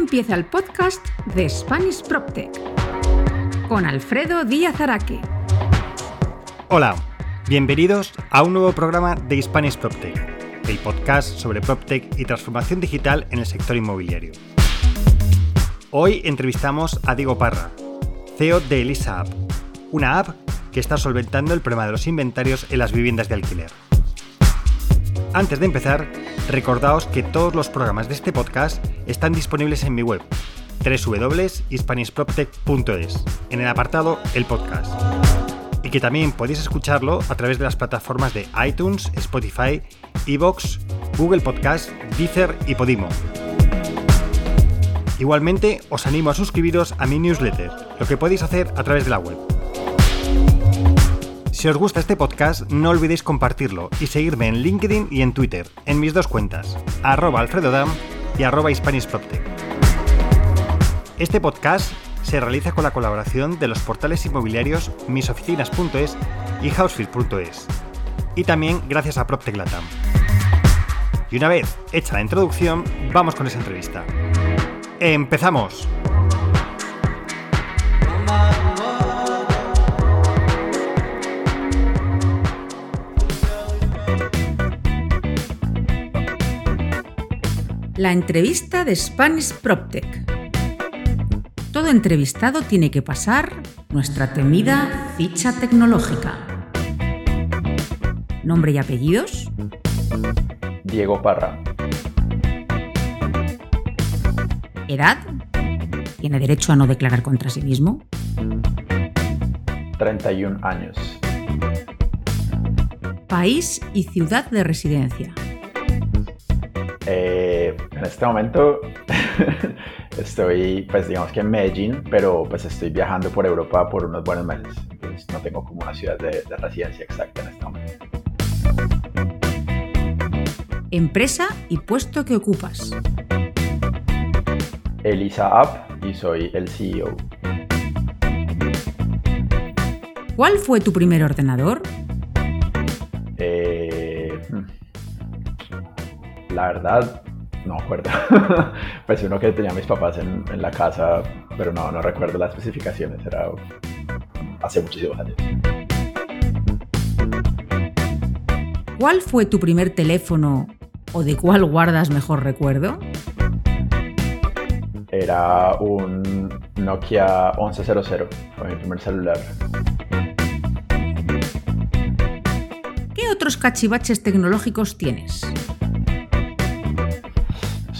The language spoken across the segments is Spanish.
empieza el podcast de Spanish PropTech con Alfredo Díaz Araque. Hola, bienvenidos a un nuevo programa de Spanish PropTech, el podcast sobre PropTech y transformación digital en el sector inmobiliario. Hoy entrevistamos a Diego Parra, CEO de Elisa App, una app que está solventando el problema de los inventarios en las viviendas de alquiler. Antes de empezar, recordaos que todos los programas de este podcast están disponibles en mi web, www.hispanishproptech.es, en el apartado El Podcast. Y que también podéis escucharlo a través de las plataformas de iTunes, Spotify, Evox, Google Podcast, Deezer y Podimo. Igualmente, os animo a suscribiros a mi newsletter, lo que podéis hacer a través de la web. Si os gusta este podcast, no olvidéis compartirlo y seguirme en LinkedIn y en Twitter, en mis dos cuentas, arroba alfredodam y arroba. Este podcast se realiza con la colaboración de los portales inmobiliarios misoficinas.es y housefield.es, y también gracias a PropTech Latam. Y una vez hecha la introducción, vamos con esa entrevista. ¡Empezamos! La entrevista de Spanish PropTech. Todo entrevistado tiene que pasar nuestra temida ficha tecnológica. Nombre y apellidos. Diego Parra. Edad. Tiene derecho a no declarar contra sí mismo. 31 años. País y ciudad de residencia. Eh, en este momento estoy, pues digamos que en Medellín, pero pues estoy viajando por Europa por unos buenos meses. Entonces no tengo como una ciudad de, de residencia exacta en este momento. Empresa y puesto que ocupas. Elisa App y soy el CEO. ¿Cuál fue tu primer ordenador? Eh, hmm. la verdad, no me acuerdo. pues uno que tenía mis papás en, en, la casa, pero no, no recuerdo las especificaciones. Era hace muchísimos años. ¿Cuál fue tu primer teléfono o de cuál guardas mejor recuerdo? Era un Nokia 1100, fue mi primer celular. ¿Qué otros cachivaches tecnológicos tienes?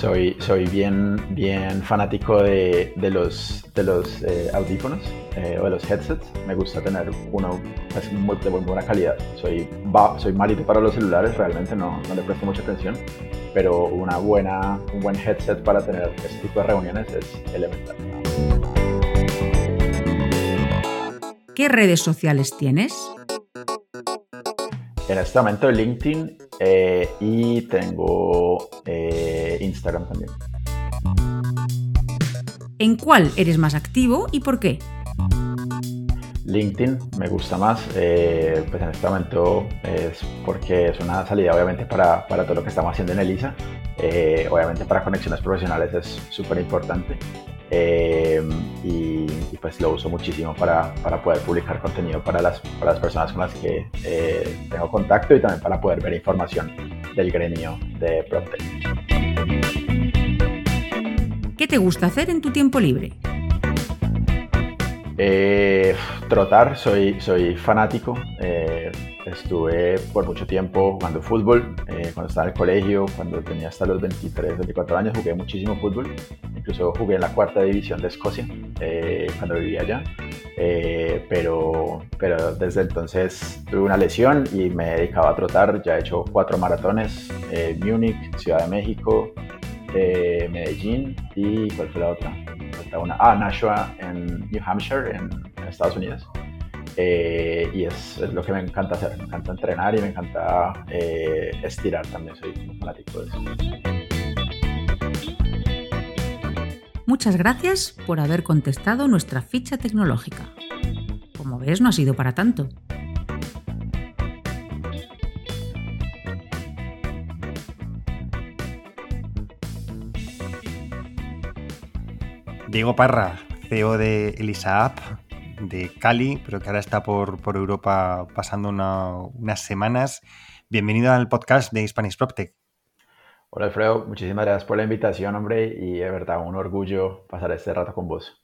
Soy, soy bien, bien fanático de, de los, de los eh, audífonos eh, o de los headsets. Me gusta tener uno pues, muy, de muy buena calidad. Soy, va, soy malito para los celulares, realmente no, no le presto mucha atención, pero una buena, un buen headset para tener este tipo de reuniones es elemental. ¿Qué redes sociales tienes? En este momento LinkedIn eh, y tengo eh, Instagram también. ¿En cuál eres más activo y por qué? LinkedIn me gusta más, eh, pues en este momento es porque es una salida obviamente para, para todo lo que estamos haciendo en Elisa, eh, obviamente para conexiones profesionales es súper importante eh, y, pues lo uso muchísimo para, para poder publicar contenido para las, para las personas con las que eh, tengo contacto y también para poder ver información del gremio de PropTech. ¿Qué te gusta hacer en tu tiempo libre? Eh, trotar, soy, soy fanático. Eh, estuve por mucho tiempo jugando fútbol. Eh, cuando estaba en el colegio, cuando tenía hasta los 23, 24 años, jugué muchísimo fútbol. Incluso jugué en la cuarta división de Escocia cuando vivía allá. pero, pero desde entonces tuve una lesión y me dedicaba a trotar. Ya he hecho cuatro maratones: Múnich, Ciudad de México, Medellín y ¿cuál fue la otra? Una, ah, Nashua en New Hampshire, en, en Estados Unidos. Eh, y es, lo que me encanta hacer. Me encanta entrenar y me encanta eh, estirar también. Soy fanático de eso. Muchas gracias por haber contestado nuestra ficha tecnológica. Como ves, no ha sido para tanto. Diego Parra, CEO de Elisa App de Cali, pero que ahora está por, Europa pasando unas semanas. Bienvenido al podcast de Spanish PropTech. Hola Alfredo, muchísimas gracias por la invitación, hombre, y de verdad un orgullo pasar este rato con vos.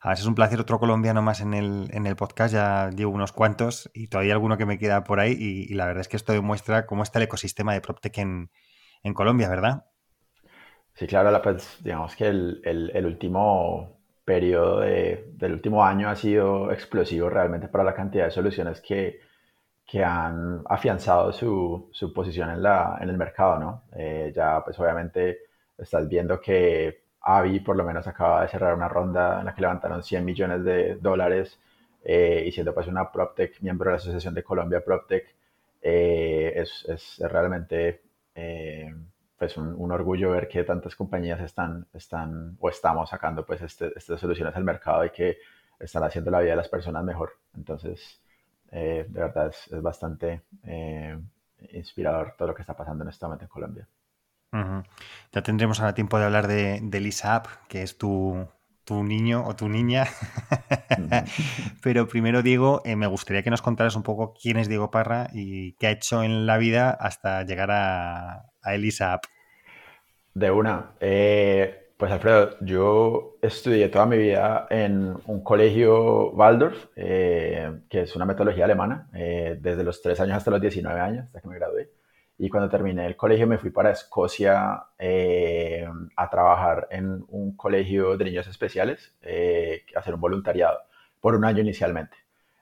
A es un placer otro colombiano más en el, en el podcast, ya llevo unos cuantos y todavía alguno que me queda por ahí y, la verdad es que esto demuestra cómo está el ecosistema de PropTech en, en Colombia, ¿verdad? Sí, claro, pues digamos que el, el, último periodo del último año ha sido explosivo realmente para la cantidad de soluciones que, que han afianzado su, su posición en, la, en, el mercado, ¿no? Eh, ya pues obviamente estás viendo que Avi por lo menos acaba de cerrar una ronda en la que levantaron 100 millones de dólares eh, y siendo pues una PropTech, miembro de la Asociación de Colombia PropTech, eh, es, es, realmente pues un, orgullo ver que tantas compañías están, están o estamos sacando pues este, estas soluciones al mercado y que están haciendo la vida de las personas mejor. Entonces, eh, de verdad es, bastante eh, inspirador todo lo que está pasando en este momento en Colombia. Ya tendremos ahora tiempo de hablar de, de Lisa App, que es tu, tu niño o tu niña. Pero primero, Diego, eh, me gustaría que nos contaras un poco quién es Diego Parra y qué ha hecho en la vida hasta llegar a, a Elisa. De una. Eh, pues Alfredo, yo estudié toda mi vida en un colegio Waldorf, eh, que es una metodología alemana, eh, desde los 3 años hasta los 19 años, hasta que me gradué. Y cuando terminé el colegio me fui para Escocia a trabajar en un colegio de niños especiales, hacer un voluntariado por un año inicialmente.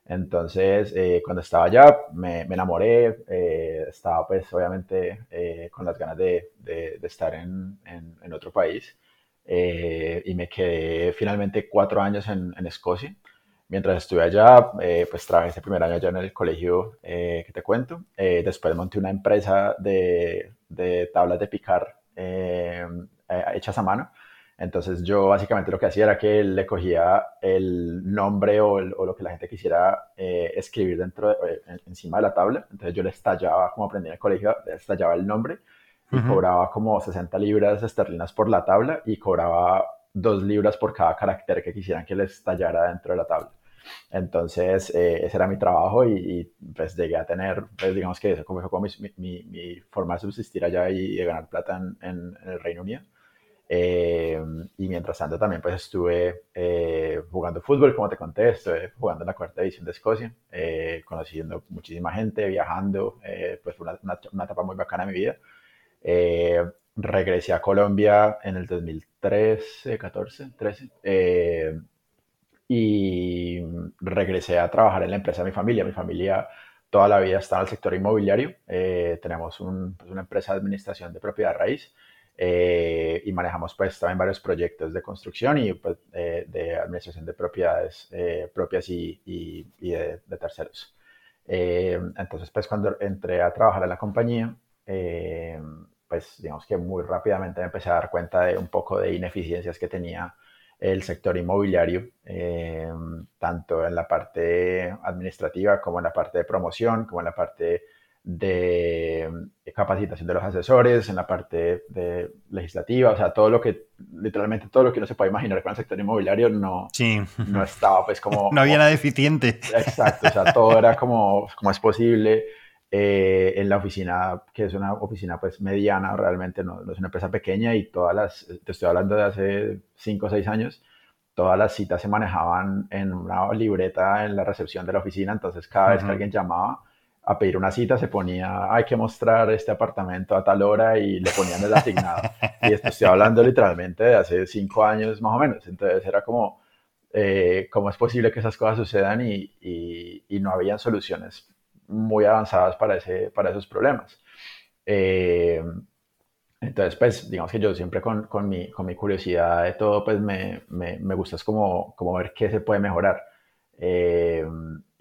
Entonces, eh, cuando estaba allá, me, enamoré, eh, estaba pues obviamente eh, con las ganas de, de, estar en, en, otro país y me quedé finalmente cuatro años en, en Escocia. Mientras estuve allá, pues trabajé ese primer año allá en el colegio que te cuento. después monté una empresa de, de tablas de picar hechas a mano entonces yo básicamente lo que hacía era que le cogía el nombre o, lo que la gente quisiera eh, escribir dentro eh, encima de la tabla. Entonces yo le estallaba, como aprendí en el colegio, le estallaba el nombre y cobraba como 60 libras esterlinas por la tabla y cobraba 2 libras por cada carácter que quisieran que le estallara dentro de la tabla. Entonces, eh, ese era mi trabajo y, pues llegué a tener, pues digamos que eso fue como mi, mi, forma de subsistir allá y de ganar plata en, en el Reino Unido. Eh, y mientras tanto también pues estuve eh, jugando fútbol, como te conté, estuve jugando en la cuarta división de Escocia, eh, conociendo muchísima gente, viajando, pues fue una, una, etapa muy bacana en mi vida. regresé a Colombia en el 2013, 14, 13, y regresé a trabajar en la empresa de mi familia. Mi familia toda la vida está en el sector inmobiliario, tenemos un, pues, una empresa de administración de propiedad raíz. Eh, y manejamos pues también varios proyectos de construcción y pues, de administración de propiedades eh, propias y, y, de, terceros. Eh, entonces pues cuando entré a trabajar en la compañía, pues digamos que muy rápidamente me empecé a dar cuenta de un poco de ineficiencias que tenía el sector inmobiliario, tanto en la parte administrativa como en la parte de promoción, como en la parte de capacitación de los asesores, en la parte de legislativa, o sea, todo lo que, literalmente todo lo que uno se puede imaginar con el sector inmobiliario no, no estaba pues como... no había nada deficiente. Exacto, o sea, todo era como, como es posible. Eh, en la oficina, que es una oficina pues mediana, realmente no, no, es una empresa pequeña y todas las, te estoy hablando de hace 5 o 6 años, todas las citas se manejaban en una libreta en la recepción de la oficina, entonces cada vez que alguien llamaba, a pedir una cita, se ponía, hay que mostrar este apartamento a tal hora y le ponían el asignado. y esto estoy hablando literalmente de hace cinco años más o menos. Entonces era como, eh, ¿cómo es posible que esas cosas sucedan y, y, no habían soluciones muy avanzadas para, ese, para esos problemas? Eh, entonces, pues, digamos que yo siempre con, con, mi, con mi curiosidad de todo, pues me, me, me gusta es como, como ver qué se puede mejorar. Eh,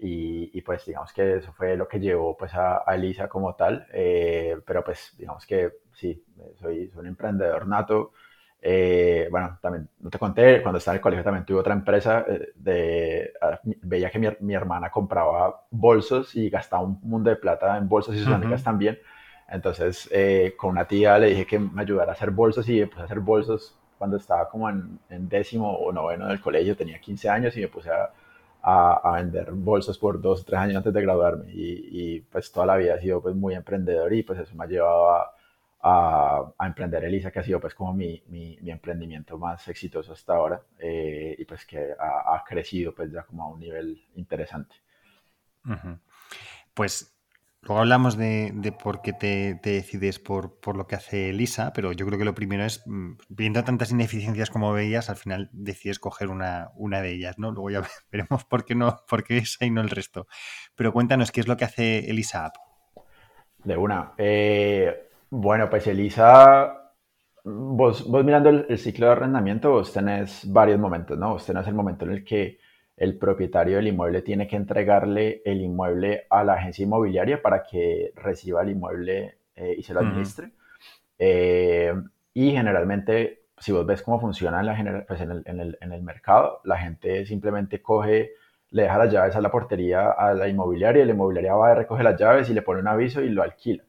y, pues digamos que eso fue lo que llevó pues a, Elisa como tal, eh, pero pues digamos que sí, soy, soy un emprendedor nato. Eh, bueno, también no te conté, cuando estaba en el colegio también tuve otra empresa de, ah, veía que mi, mi, hermana compraba bolsos y gastaba un mundo de plata en bolsos y sus amigas también. Entonces, con una tía le dije que me ayudara a hacer bolsos y empecé a hacer bolsos cuando estaba como en, décimo o noveno del colegio, tenía 15 años y me puse a, a, vender bolsos por dos o tres años antes de graduarme y, pues toda la vida he sido pues muy emprendedor y pues eso me ha llevado a, a, emprender Elisa, que ha sido pues como mi, mi, emprendimiento más exitoso hasta ahora eh, y pues que ha, crecido pues ya como a un nivel interesante. Pues luego hablamos de, por qué te, decides por, por, lo que hace Elisa, pero yo creo que lo primero es, mm, viendo tantas ineficiencias como veías, al final decides coger una, una de ellas, ¿no? Luego ya veremos por qué no, por qué esa y no el resto. Pero cuéntanos, ¿qué es lo que hace Elisa App? De una. Eh, bueno, pues Elisa, vos, vos mirando el, ciclo de arrendamiento, vos tenés varios momentos, ¿no? Vos tenés el momento en el que el propietario del inmueble tiene que entregarle el inmueble a la agencia inmobiliaria para que reciba el inmueble eh, y se lo administre. Eh, y generalmente, si vos ves cómo funciona en, la pues en, el, en, el, en, el, mercado, la gente simplemente coge, le deja las llaves a la portería a la inmobiliaria y la inmobiliaria va a recoger las llaves y le pone un aviso y lo alquila.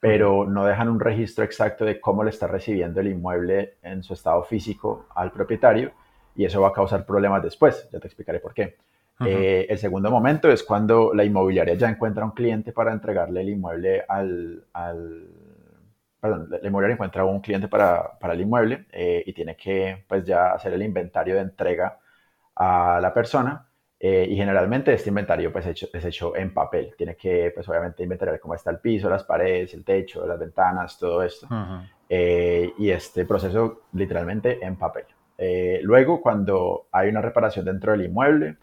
Pero no dejan un registro exacto de cómo le está recibiendo el inmueble en su estado físico al propietario y eso va a causar problemas después. Ya te explicaré por qué. Eh, el segundo momento es cuando la inmobiliaria ya encuentra un cliente para entregarle el inmueble al, perdón, la inmobiliaria encuentra un cliente para, para el inmueble eh, y tiene que pues ya hacer el inventario de entrega a la persona eh, y generalmente este inventario pues hecho, es hecho en papel. Tiene que, pues obviamente, inventariar cómo está el piso, las paredes, el techo, las ventanas, todo esto. Y este proceso literalmente en papel. Eh, luego, cuando hay una reparación dentro del inmueble,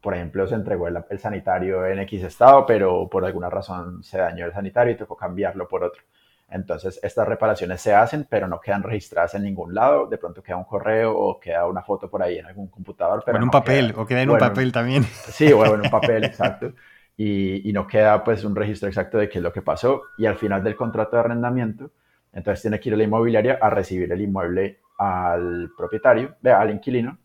por ejemplo, se entregó el, el, sanitario en X estado, pero por alguna razón se dañó el sanitario y tocó cambiarlo por otro. Entonces, estas reparaciones se hacen, pero no quedan registradas en ningún lado. De pronto queda un correo o queda una foto por ahí en algún computador. Pero o en un papel, o queda en un papel también. Sí, o en un papel, exacto. Y, no queda pues un registro exacto de qué es lo que pasó. Y al final del contrato de arrendamiento, entonces tiene que ir a la inmobiliaria a recibir el inmueble al propietario, al inquilino,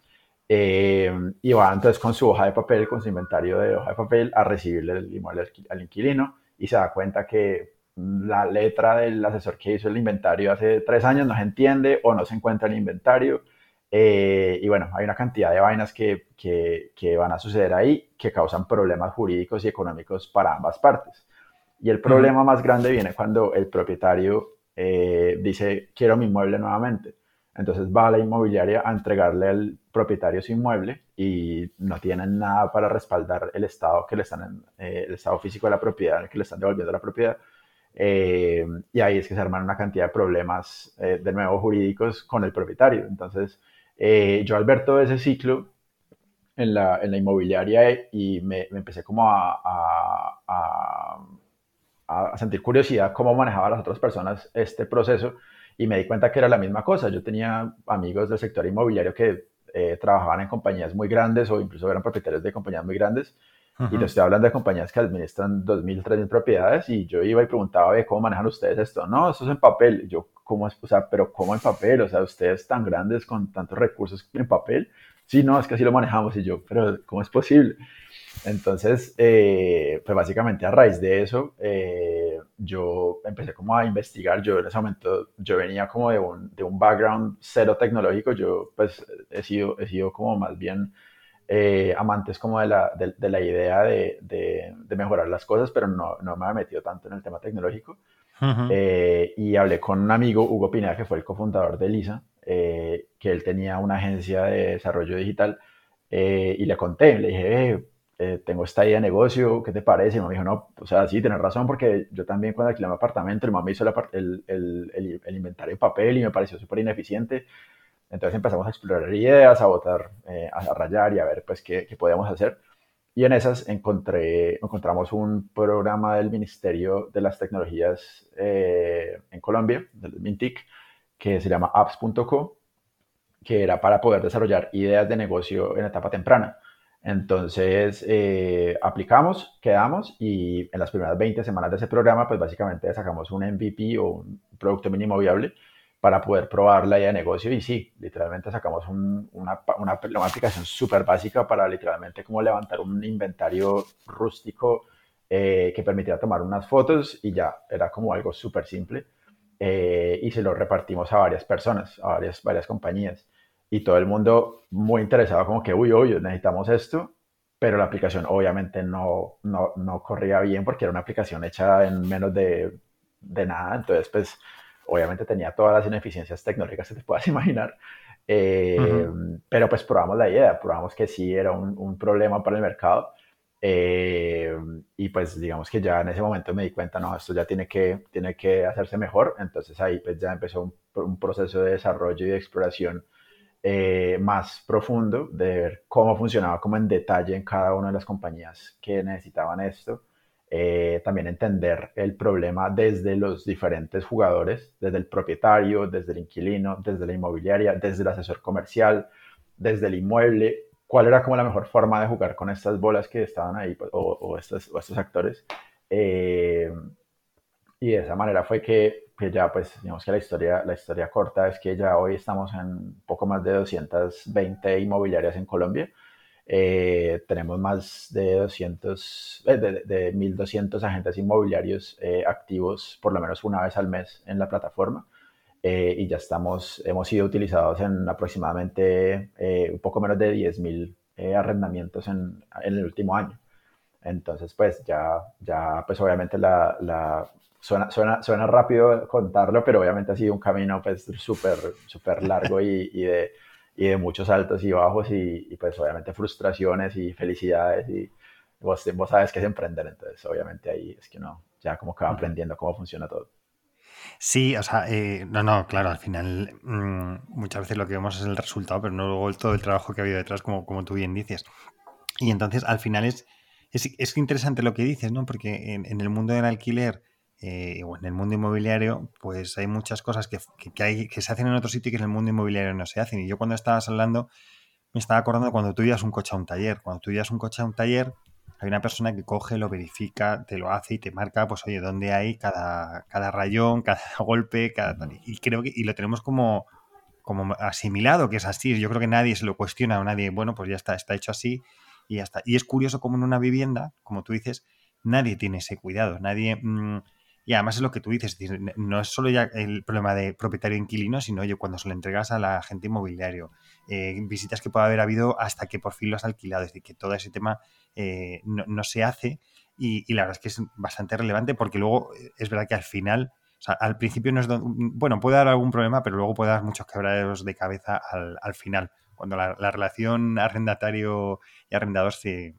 eh, y va entonces con su hoja de papel, con su inventario de hoja de papel, a recibirle el inmueble al inquilino y se da cuenta que la letra del asesor que hizo el inventario hace tres años no se entiende o no se encuentra el inventario. Eh, y bueno, hay una cantidad de vainas que, que, van a suceder ahí que causan problemas jurídicos y económicos para ambas partes. Y el problema más grande viene cuando el propietario eh, dice, quiero mi inmueble nuevamente. Entonces va a la inmobiliaria a entregarle al propietario su inmueble y no tienen nada para respaldar el estado que le están, eh, el estado físico de la propiedad, que le están devolviendo la propiedad. Eh, y ahí es que se arman una cantidad de problemas, eh, de nuevo, jurídicos con el propietario. Entonces, eh, yo al ver todo ese ciclo en la, en la inmobiliaria y me, me empecé como a, a, a, sentir curiosidad cómo manejaban las otras personas este proceso y me di cuenta que era la misma cosa. Yo tenía amigos del sector inmobiliario que trabajaban en compañías muy grandes o incluso eran propietarios de compañías muy grandes y te estoy hablando de compañías que administran 2.000, 3.000 propiedades y yo iba y preguntaba, ¿cómo manejan ustedes esto? No, eso es en papel. yo, ¿cómo es? O sea, pero ¿cómo en papel? O sea, ustedes tan grandes con tantos recursos en papel. Sí, no, es que así lo manejamos. Y yo, pero ¿cómo es posible? Entonces, eh, pues básicamente a raíz de eso, eh, yo empecé como a investigar. Yo en ese momento, yo venía como de un, de un background cero tecnológico. Yo pues he sido, he sido como más bien eh, amantes como de la, de, la idea de, de, mejorar las cosas, pero no, no, me había metido tanto en el tema tecnológico. Eh, y hablé con un amigo, Hugo Pineda, que fue el cofundador de Lisa, eh, que él tenía una agencia de desarrollo digital, y le conté, le dije, tengo esta idea de negocio, ¿qué te parece? Y me dijo, no, o sea, sí, tienes razón, porque yo también cuando alquilé mi apartamento, el mamá hizo el, el, el, el inventario en papel y me pareció súper ineficiente. Entonces empezamos a explorar ideas, a votar, eh, a rayar y a ver pues qué, qué podíamos hacer. Y en esas encontré, encontramos un programa del Ministerio de las Tecnologías eh, en Colombia, del MINTIC, que se llama apps.co, que era para poder desarrollar ideas de negocio en etapa temprana. Entonces eh, aplicamos, quedamos y en las primeras 20 semanas de ese programa, pues básicamente sacamos un MVP o un producto mínimo viable para poder probar la idea de negocio y sí, literalmente sacamos una, una, una, aplicación súper básica para literalmente como levantar un inventario rústico eh, que permitiera tomar unas fotos y ya, era como algo súper simple. eh, y se lo repartimos a varias personas, a varias, varias compañías. Y todo el mundo muy interesado como que, uy, uy, necesitamos esto, pero la aplicación obviamente no, no, no corría bien porque era una aplicación hecha en menos de, de nada. Entonces, pues, obviamente tenía todas las ineficiencias tecnológicas que te puedas imaginar. Eh, pero pues probamos la idea, probamos que sí era un, un problema para el mercado. Eh, y pues digamos que ya en ese momento me di cuenta, no, esto ya tiene que, tiene que hacerse mejor. Entonces ahí pues ya empezó un, un proceso de desarrollo y de exploración eh, más profundo de ver cómo funcionaba como en detalle en cada una de las compañías que necesitaban esto. Eh, también entender el problema desde los diferentes jugadores, desde el propietario, desde el inquilino, desde la inmobiliaria, desde el asesor comercial, desde el inmueble, cuál era como la mejor forma de jugar con estas bolas que estaban ahí pues, o, estos, actores. Eh, y de esa manera fue que, que, ya, pues, digamos que la historia, la historia corta es que ya hoy estamos en poco más de 220 inmobiliarias en Colombia. Eh, tenemos más de 200, eh, de, de 1.200 agentes inmobiliarios eh, activos por lo menos una vez al mes en la plataforma. y ya estamos, hemos sido utilizados en aproximadamente un poco menos de 10.000 arrendamientos en, en, el último año. Entonces, pues ya, ya pues obviamente la, la suena, suena, suena, rápido contarlo, pero obviamente ha sido un camino pues súper, súper largo y, y de y de muchos altos y bajos y, y, pues obviamente frustraciones y felicidades y vos, vos sabes que es emprender, entonces obviamente ahí es que no, ya como que va aprendiendo cómo funciona todo. Sí, o sea, eh, no, no, claro, al final mmm, muchas veces lo que vemos es el resultado, pero no luego todo el trabajo que ha habido detrás, como, como tú bien dices. Y entonces al final es, es, es interesante lo que dices, ¿no? Porque en, el mundo del alquiler eh, o en el mundo inmobiliario, pues hay muchas cosas que, que, hay, que se hacen en otro sitio y que en el mundo inmobiliario no se hacen. Y yo cuando estabas hablando, me estaba acordando cuando tú llevas un coche a un taller. Cuando tú llevas un coche a un taller, hay una persona que coge, lo verifica, te lo hace y te marca, pues oye, dónde hay cada, cada rayón, cada golpe, cada Y creo que, y lo tenemos como, como asimilado, que es así. Yo creo que nadie se lo cuestiona, nadie, bueno, pues ya está, está hecho así y ya está. Y es curioso como en una vivienda, como tú dices, nadie tiene ese cuidado, nadie... Mmm, y además es lo que tú dices, no es solo ya el problema de propietario-inquilino, sino oye, cuando se lo entregas a la agente inmobiliario, eh, visitas que puede haber habido hasta que por fin lo has alquilado, es decir, que todo ese tema eh, no, se hace y, la verdad es que es bastante relevante porque luego eh, es verdad que al final, o sea, al principio no es, bueno, puede dar algún problema, pero luego puede dar muchos quebraderos de cabeza al, al final, cuando la, la relación arrendatario y arrendador se,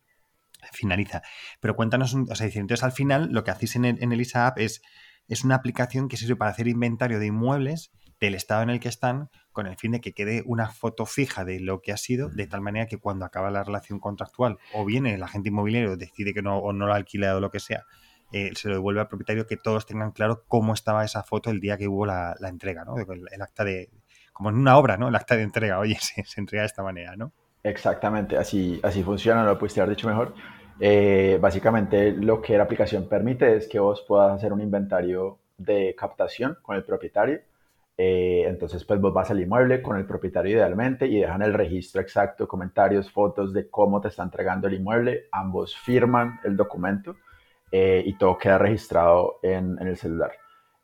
finaliza. Pero cuéntanos, o sea, entonces al final lo que hacéis en el, en el ISA App es, es una aplicación que sirve para hacer inventario de inmuebles del estado en el que están con el fin de que quede una foto fija de lo que ha sido, de tal manera que cuando acaba la relación contractual o bien el agente inmobiliario decide que no o no lo ha alquilado o lo que sea, eh, se lo devuelve al propietario, que todos tengan claro cómo estaba esa foto el día que hubo la, la entrega, ¿no? El, el, acta de, como en una obra, ¿no? El acta de entrega, oye, se, se entrega de esta manera, ¿no? Exactamente, así, así funciona, no lo pudiste haber dicho mejor. Eh, básicamente lo que la aplicación permite es que vos puedas hacer un inventario de captación con el propietario. Eh, entonces, pues vos vas al inmueble con el propietario idealmente y dejan el registro exacto, comentarios, fotos de cómo te está entregando el inmueble. Ambos firman el documento eh, y todo queda registrado en, en el celular.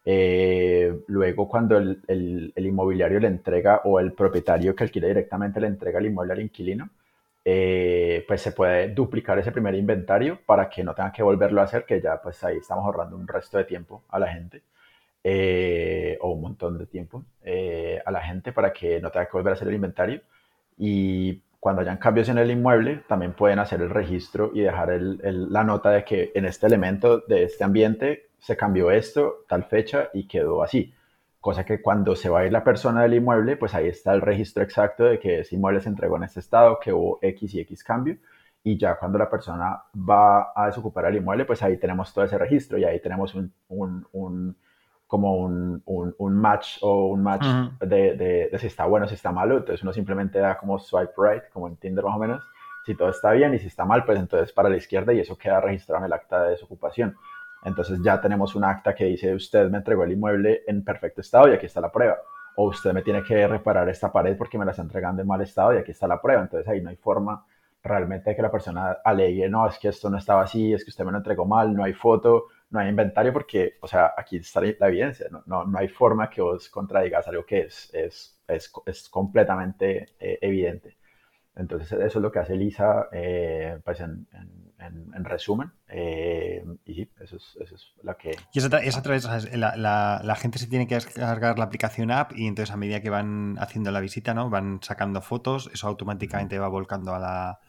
Eh, luego, cuando el, el, el, inmobiliario le entrega o el propietario que alquila directamente le entrega el inmueble al inquilino, eh, pues se puede duplicar ese primer inventario para que no tengan que volverlo a hacer, que ya pues ahí estamos ahorrando un resto de tiempo a la gente. Eh, o un montón de tiempo eh, a la gente para que no tenga que volver a hacer el inventario. Y cuando hayan cambios en el inmueble, también pueden hacer el registro y dejar el, el, la nota de que en este elemento de este ambiente se cambió esto, tal fecha y quedó así. Cosa que cuando se va a ir la persona del inmueble, pues ahí está el registro exacto de que ese inmueble se entregó en este estado, que hubo X y X cambio. Y ya cuando la persona va a desocupar el inmueble, pues ahí tenemos todo ese registro y ahí tenemos un, un, un como un, un, match o un match uh -huh. de, de, de, si está bueno, si está malo. Entonces uno simplemente da como swipe right, como en Tinder más o menos. Si todo está bien y si está mal, pues entonces para la izquierda y eso queda registrado en el acta de desocupación. Entonces ya tenemos un acta que dice usted me entregó el inmueble en perfecto estado y aquí está la prueba. O usted me tiene que reparar esta pared porque me la está entregando en mal estado y aquí está la prueba. Entonces ahí no hay forma realmente de que la persona alegue, no, es que esto no estaba así, es que usted me lo entregó mal, no hay foto, no hay inventario porque, o sea, aquí está la evidencia, no, no, no hay forma que vos contradigas algo que es, es, es, es completamente eh, evidente. Entonces, eso es lo que hace Lisa, eh, pues en, en, en resumen. Eh, y sí, eso es, eso es lo que... Y es a, través, la, la, la, gente se tiene que descargar la aplicación app y entonces a medida que van haciendo la visita, ¿no? Van sacando fotos, eso automáticamente va volcando a la,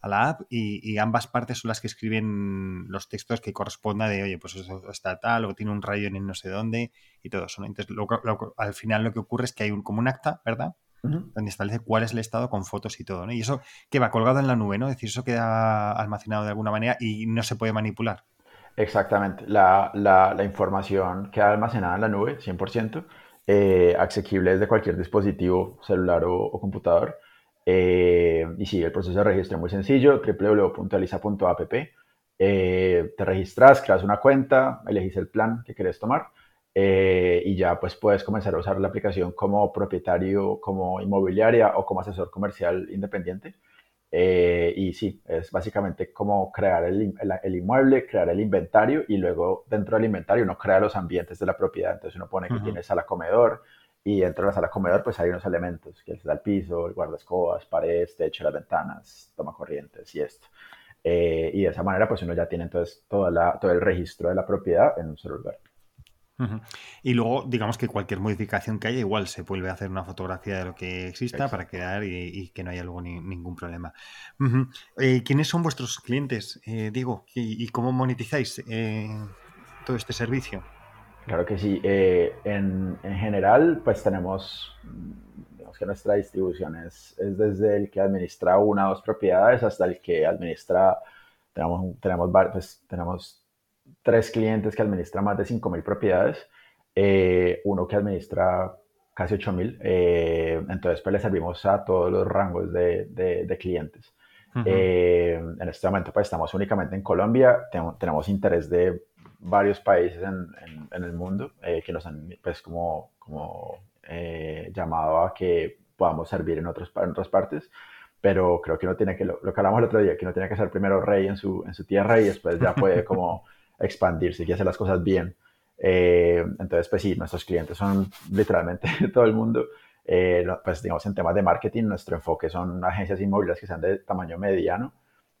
a la app y, y, ambas partes son las que escriben los textos que corresponda de, oye, pues eso está tal o tiene un rayo en no sé dónde y todo eso. ¿no? Entonces, lo, lo, al final lo que ocurre es que hay un, como un acta, ¿verdad? donde establece cuál es el estado con fotos y todo, ¿no? Y eso que va colgado en la nube, ¿no? Es decir, eso queda almacenado de alguna manera y no se puede manipular. Exactamente. La, la, la información queda almacenada en la nube, 100%, eh, asequible desde cualquier dispositivo celular o, o computador. Eh, y sí, el proceso de registro es muy sencillo, www.alisa.app. Eh, te registras, creas una cuenta, elegís el plan que querés tomar eh, y ya pues puedes comenzar a usar la aplicación como propietario, como inmobiliaria o como asesor comercial independiente. Eh, y sí, es básicamente como crear el, el, inmueble, crear el inventario y luego dentro del inventario uno crea los ambientes de la propiedad. Entonces uno pone que tiene sala comedor y dentro de la sala comedor pues hay unos elementos, que es el piso, el guardascobas, paredes, techo, las ventanas, toma corrientes y esto. Eh, y de esa manera pues uno ya tiene entonces toda la, todo el registro de la propiedad en un solo lugar. Y luego, digamos que cualquier modificación que haya, igual se vuelve a hacer una fotografía de lo que exista para quedar y, que no haya luego ningún problema. eh, ¿Quiénes son vuestros clientes, eh, Diego? ¿Y, ¿Y, cómo monetizáis eh, todo este servicio? Claro que sí. Eh, en, en, general, pues tenemos, digamos que nuestra distribución es, es, desde el que administra una o dos propiedades hasta el que administra, tenemos, tenemos, pues, tenemos tres clientes que administran más de 5.000 propiedades, eh, uno que administra casi 8.000. Eh, entonces, pues le servimos a todos los rangos de, de, de clientes. Uh -huh. eh, en este momento, pues estamos únicamente en Colombia. Ten tenemos interés de varios países en, en, en el mundo eh, que nos han, pues, como, como eh, llamado a que podamos servir en, otros, en otras partes pero creo que uno tiene que, lo, lo, que hablamos el otro día, que uno tiene que ser primero rey en su, en su tierra y después ya puede como expandirse y hacer las cosas bien. Eh, entonces, pues sí, nuestros clientes son literalmente todo el mundo. Eh, pues digamos, en temas de marketing, nuestro enfoque son agencias inmobiliarias que sean de tamaño mediano,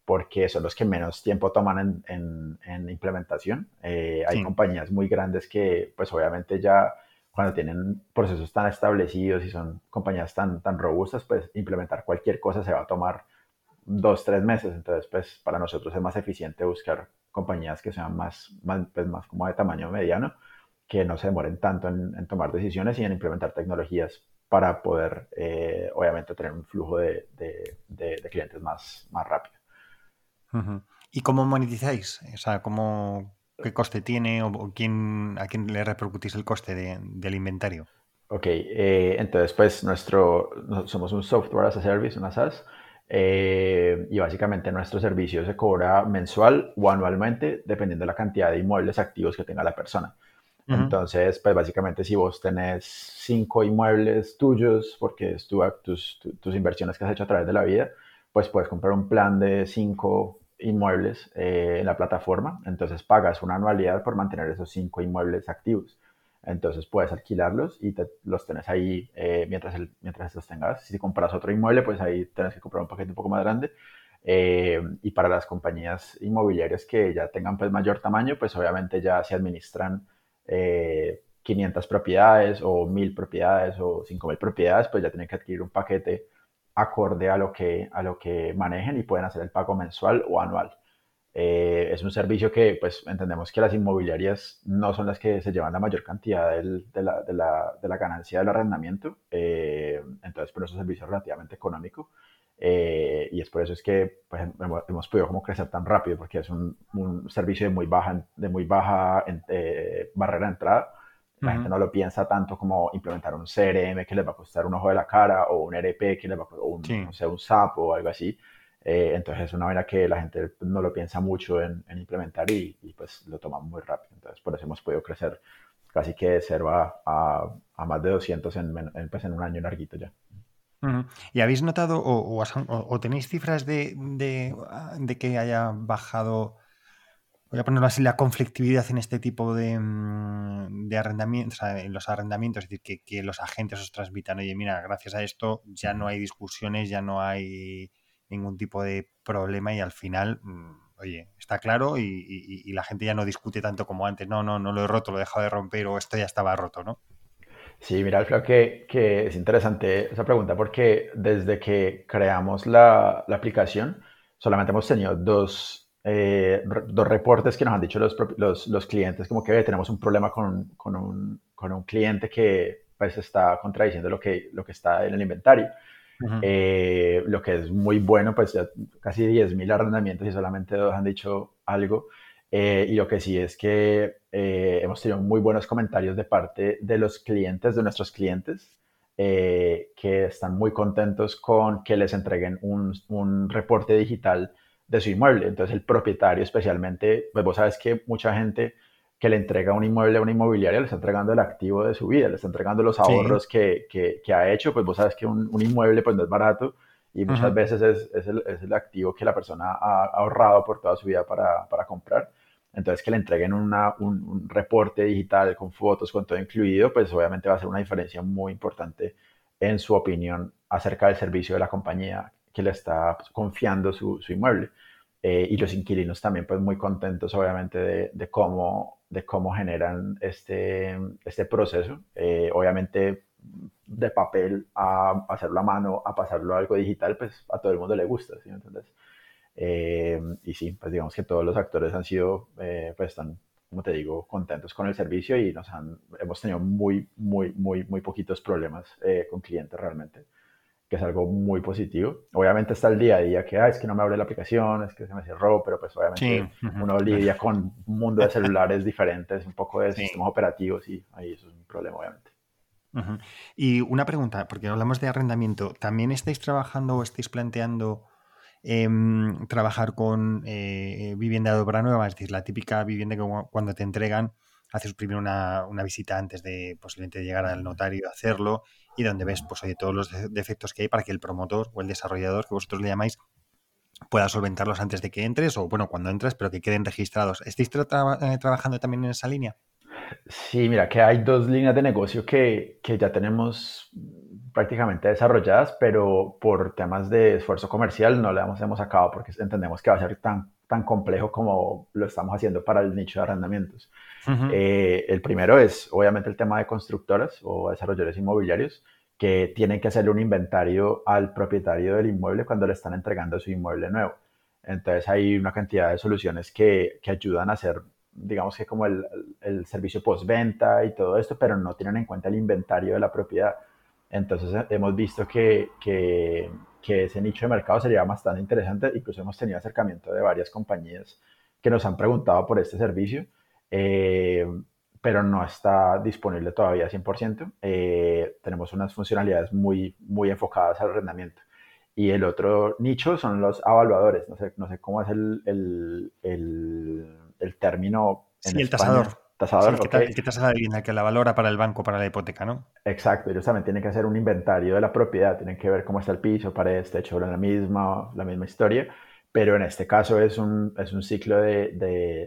porque son los que menos tiempo toman en, en, en implementación. Eh, hay sí. compañías muy grandes que, pues obviamente ya cuando tienen procesos tan establecidos y son compañías tan, tan robustas, pues implementar cualquier cosa se va a tomar dos, tres meses. Entonces, pues para nosotros es más eficiente buscar compañías que sean más, más, pues, más como de tamaño mediano, que no se demoren tanto en, en tomar decisiones y en implementar tecnologías para poder, eh, obviamente, tener un flujo de, de, de, de clientes más, más rápido. Uh -huh. ¿Y cómo monetizáis? O sea, ¿cómo, ¿qué coste tiene o quién, a quién le repercutís el coste de, del inventario? Ok, eh, entonces pues nuestro, somos un software as a service, una SaaS, eh, y básicamente nuestro servicio se cobra mensual o anualmente dependiendo de la cantidad de inmuebles activos que tenga la persona. Uh -huh. Entonces, pues básicamente si vos tenés cinco inmuebles tuyos, porque es tu, tus, tus inversiones que has hecho a través de la vida, pues puedes comprar un plan de cinco inmuebles eh, en la plataforma, entonces pagas una anualidad por mantener esos cinco inmuebles activos. Entonces puedes alquilarlos y los tenés ahí eh, mientras, el, mientras los tengas. Si compras otro inmueble, pues ahí tienes que comprar un paquete un poco más grande. Eh, y para las compañías inmobiliarias que ya tengan pues mayor tamaño, pues obviamente ya se administran 500 eh, propiedades o 1000 propiedades o 5000 propiedades, pues ya tienen que adquirir un paquete acorde a lo que, a lo que manejen y pueden hacer el pago mensual o anual. Eh, es un servicio que pues entendemos que las inmobiliarias no son las que se llevan la mayor cantidad del, de, la, de, la, de, la, ganancia del arrendamiento, eh, entonces por eso es un servicio relativamente económico eh, y es por eso es que pues, hemos, hemos, podido como crecer tan rápido porque es un, un servicio de muy baja, de muy baja eh, barrera de entrada. La uh -huh. gente no lo piensa tanto como implementar un CRM que les va a costar un ojo de la cara o un ERP que les va a costar, un, sí. no sé, un SAP o algo así. Eh, entonces es una manera que la gente no lo piensa mucho en, en implementar y, y, pues lo toma muy rápido. Entonces por eso hemos podido crecer casi que de cero a, a, a más de 200 en, en, pues en un año larguito ya. Uh -huh. ¿Y habéis notado o, o, o tenéis cifras de, de, de, que haya bajado voy a ponerlo así, la conflictividad en este tipo de, mm, arrendamientos, en los arrendamientos, es decir, que, los agentes os transmitan, oye, mira, gracias a esto ya no hay discusiones, ya no hay ningún tipo de problema y al final, mm, oye, está claro y, la gente ya no discute tanto como antes, no, no, no lo he roto, lo he dejado de romper o esto ya estaba roto, ¿no? Sí, mira, creo que, que es interesante esa pregunta porque desde que creamos la, la aplicación solamente hemos tenido dos eh, dos reportes que nos han dicho los, los, los clientes, como que tenemos un problema con, con, un, con, un, cliente que pues está contradiciendo lo que, lo que está en el inventario. Eh, lo que es muy bueno, pues ya casi 10.000 arrendamientos y solamente dos han dicho algo. Eh, y lo que sí es que hemos tenido muy buenos comentarios de parte de los clientes, de nuestros clientes, que están muy contentos con que les entreguen un, un reporte digital de su inmueble. Entonces el propietario especialmente, pues vos sabes que mucha gente que le entrega un inmueble a una inmobiliaria le está entregando el activo de su vida, le está entregando los ahorros que, que, ha hecho, pues vos sabes que un, un, inmueble pues no es barato y muchas veces es, es, el, es, el, activo que la persona ha ahorrado por toda su vida para, para comprar. Entonces que le entreguen una, un, un, reporte digital con fotos, con todo incluido, pues obviamente va a ser una diferencia muy importante en su opinión acerca del servicio de la compañía que le está pues, confiando su, su inmueble. Eh, y los inquilinos también pues muy contentos obviamente de, de, cómo, de cómo generan este, este proceso. Eh, obviamente de papel a hacerlo a mano, a pasarlo a algo digital, pues a todo el mundo le gusta, ¿sí? Eh, y sí, pues digamos que todos los actores han sido, pues están, como te digo, contentos con el servicio y nos han, hemos tenido muy, muy, muy, muy poquitos problemas con clientes realmente que es algo muy positivo. Obviamente está el día a día que, ah, es que no me abre la aplicación, es que se me cerró, pero pues obviamente uno lidia con un mundo de celulares diferentes, un poco de sistemas operativos y ahí eso es un problema, obviamente. Y una pregunta, porque hablamos de arrendamiento, ¿también estáis trabajando o estáis planteando em, trabajar con eh, vivienda de obra nueva? Es decir, la típica vivienda que cuando te entregan haces primero una, una, visita antes de posiblemente llegar al notario a hacerlo y donde ves pues oye, todos los defectos que hay para que el promotor o el desarrollador que vosotros le llamáis pueda solventarlos antes de que entres o bueno cuando entres pero que queden registrados. ¿Estáis eh, trabajando también en esa línea? Sí, mira que hay dos líneas de negocio que, que ya tenemos prácticamente desarrolladas, pero por temas de esfuerzo comercial no le hemos, hemos sacado porque entendemos que va a ser tan, tan complejo como lo estamos haciendo para el nicho de arrendamientos. Eh, el primero es obviamente el tema de constructoras o desarrolladores inmobiliarios que tienen que hacerle un inventario al propietario del inmueble cuando le están entregando su inmueble nuevo. Entonces hay una cantidad de soluciones que, que ayudan a hacer, digamos que como el, el servicio postventa y todo esto, pero no tienen en cuenta el inventario de la propiedad. Entonces eh, hemos visto que, que, que ese nicho de mercado sería bastante interesante. Incluso hemos tenido acercamiento de varias compañías que nos han preguntado por este servicio eh, pero no está disponible todavía 100%. Eh, tenemos unas funcionalidades muy, muy enfocadas al arrendamiento. Y el otro nicho son los evaluadores. No sé, no sé cómo es el, el, el, término en sí, el tasador. Tasador, el, que, que tasa la vivienda, que la valora para el banco, para la hipoteca, ¿no? Exacto, ellos también tienen que hacer un inventario de la propiedad, tienen que ver cómo está el piso, paredes, techo, la misma, la misma historia pero en este caso es un, es un ciclo de,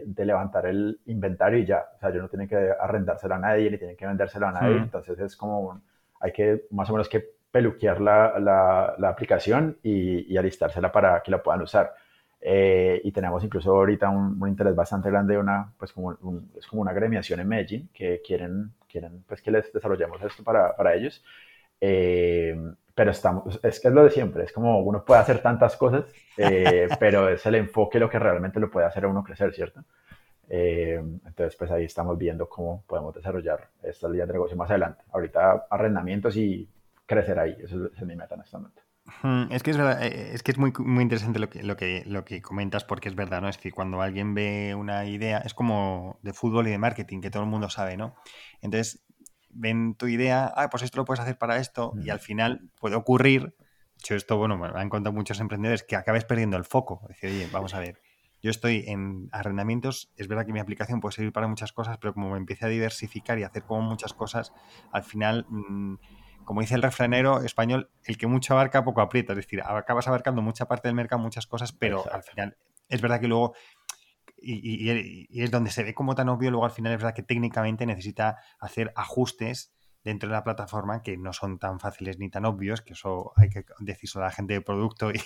de, levantar el inventario y ya, o sea, yo no tiene que arrendárselo a nadie ni tiene que vendérselo a nadie, entonces es como, hay que más o menos que peluquear la, la, la aplicación y, y, alistársela para que la puedan usar. Eh, y tenemos incluso ahorita un, un, interés bastante grande, una, pues como es como una gremiación en Medellín que quieren, quieren pues que les desarrollemos esto para, para ellos. Eh, pero estamos, es que es lo de siempre, es como uno puede hacer tantas cosas, eh, pero es el enfoque lo que realmente lo puede hacer a uno crecer, ¿cierto? Eh, entonces, pues ahí estamos viendo cómo podemos desarrollar esta línea de negocio más adelante. Ahorita arrendamientos y crecer ahí, eso es, mi meta en este momento. Es que es verdad, eh, es que es muy, muy interesante lo que, lo, que, lo que comentas porque es verdad, ¿no? Es que cuando alguien ve una idea, es como de fútbol y de marketing, que todo el mundo sabe, ¿no? Entonces, ven tu idea, ah, pues esto lo puedes hacer para esto, y al final puede ocurrir, hecho esto, bueno, me han contado muchos emprendedores, que acabes perdiendo el foco. Decir, oye, vamos a ver, yo estoy en arrendamientos, es verdad que mi aplicación puede servir para muchas cosas, pero como me empiece a diversificar y hacer como muchas cosas, al final, mm, como dice el refranero español, el que mucho abarca, poco aprieta. Es decir, acabas abarcando mucha parte del mercado, muchas cosas, pero al final es verdad que luego y, es donde se ve como tan obvio, luego al final es verdad que técnicamente necesita hacer ajustes dentro de la plataforma que no son tan fáciles ni tan obvios, que eso hay que decirlo a la gente de producto y,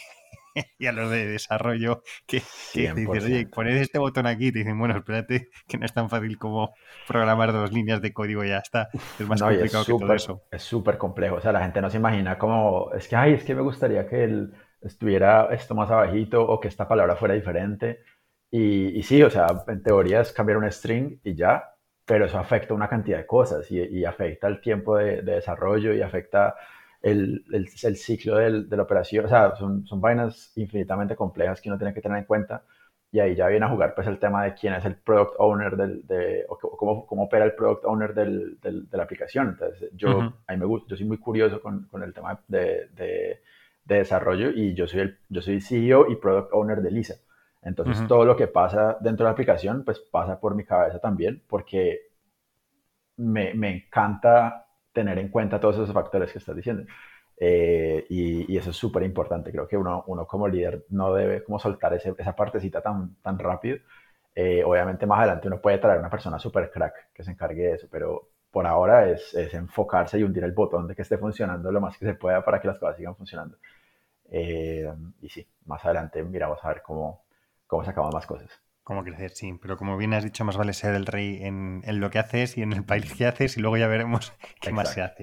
y a los de desarrollo que, que dices, oye, poned este botón aquí, te dicen, bueno, espérate, que no es tan fácil como programar dos líneas de código y ya está. Es más complicado que todo eso. Es súper complejo, o sea, la gente no se imagina como, es que, ay, es que me gustaría que él estuviera esto más abajito o que esta palabra fuera diferente. Y, y sí, o sea, en teoría es cambiar un string y ya, pero eso afecta una cantidad de cosas y, y afecta el tiempo de, de, desarrollo y afecta el, el, el ciclo del, de la operación. O sea, son, son vainas infinitamente complejas que uno tiene que tener en cuenta y ahí ya viene a jugar pues el tema de quién es el product owner del, de, o cómo, cómo opera el product owner del, del, de la aplicación. Entonces, yo, a mí me gusta, yo soy muy curioso con, con el tema de, de, desarrollo y yo soy, el, yo soy CEO y product owner de Lisa. Entonces, todo lo que pasa dentro de la aplicación, pues pasa por mi cabeza también, porque me, me encanta tener en cuenta todos esos factores que estás diciendo. Eh, y, y, eso es súper importante. Creo que uno, uno, como líder no debe como soltar ese, esa partecita tan, tan rápido. Eh, obviamente más adelante uno puede traer una persona súper crack que se encargue de eso, pero por ahora es, es, enfocarse y hundir el botón de que esté funcionando lo más que se pueda para que las cosas sigan funcionando. Eh, y sí, más adelante miramos a ver cómo, cómo sacamos más cosas. Cómo crecer, sí. Pero como bien has dicho, más vale ser el rey en, en lo que haces y en el país que haces y luego ya veremos qué Exacto. más se hace.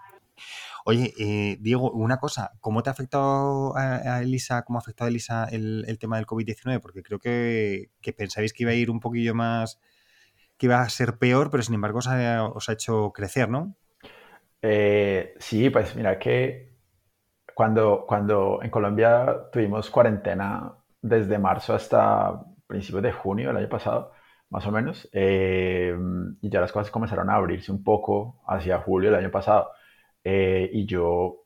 Oye, eh, Diego, una cosa, ¿cómo te ha afectado a, a Elisa, cómo ha afectado a Elisa el, el tema del COVID-19? Porque creo que, que, pensabais que iba a ir un poquillo más, que iba a ser peor, pero sin embargo os ha, os ha hecho crecer, ¿no? Eh, sí, pues mira que cuando, cuando en Colombia tuvimos cuarentena desde marzo hasta principios de junio del año pasado, más o menos, eh, y ya las cosas comenzaron a abrirse un poco hacia julio del año pasado. Eh, y yo,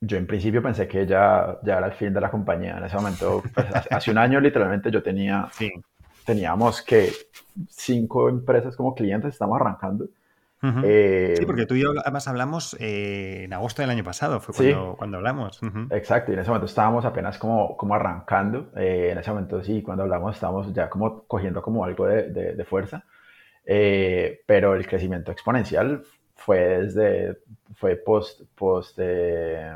yo en principio pensé que ya, ya era el fin de la compañía. En ese momento, pues, hace un año literalmente yo tenía, sí. teníamos que cinco empresas como clientes, estamos arrancando. Uh -huh. eh, sí, porque tú y yo además hablamos eh, en agosto del año pasado, fue cuando, sí, cuando hablamos. Uh -huh. Exacto, y en ese momento estábamos apenas como, como arrancando. Eh, en ese momento sí, cuando hablamos estábamos ya como cogiendo como algo de, de, de fuerza. Eh, pero el crecimiento exponencial fue desde, fue post, post, eh,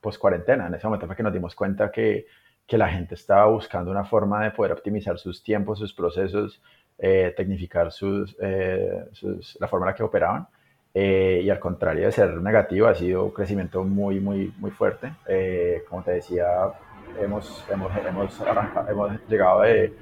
post cuarentena. En ese momento fue que nos dimos cuenta que, que la gente estaba buscando una forma de poder optimizar sus tiempos, sus procesos, eh, tecnificar sus, eh, sus, la forma en la que operaban. Eh, y al contrario de ser negativo, ha sido un crecimiento muy, muy, muy fuerte. Eh, como te decía, hemos, hemos, hemos, arrancado, hemos llegado de,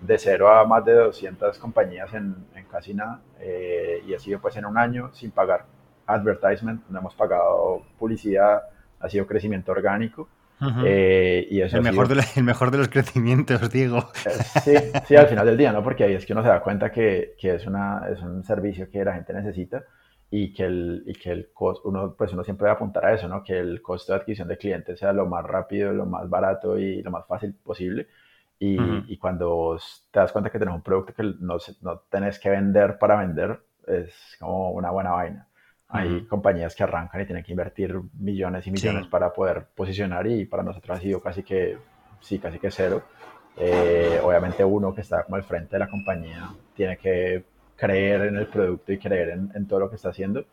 de cero a más de 200 compañías en, en casi nada. Eh, y ha sido pues en un año sin pagar advertisement, no hemos pagado publicidad, ha sido crecimiento orgánico. Uh -huh. eh, y eso el, mejor sido... de la, el mejor de los crecimientos, digo. Eh, sí, sí, al final del día, ¿no? Porque ahí es que uno se da cuenta que, que es, una, es un servicio que la gente necesita y que el, y que el costo, uno, pues uno siempre va a apuntar a eso, ¿no? Que el costo de adquisición de clientes sea lo más rápido, lo más barato y lo más fácil posible. Y, uh -huh. y cuando te das cuenta que tienes un producto que no, no tenés que vender para vender, es como una buena vaina. Hay uh -huh. compañías que arrancan y tienen que invertir millones y millones sí. para poder posicionar y para nosotros ha sido casi que, sí, casi que cero. Eh, obviamente uno que está como al frente de la compañía tiene que creer en el producto y creer en, en todo lo que está haciendo,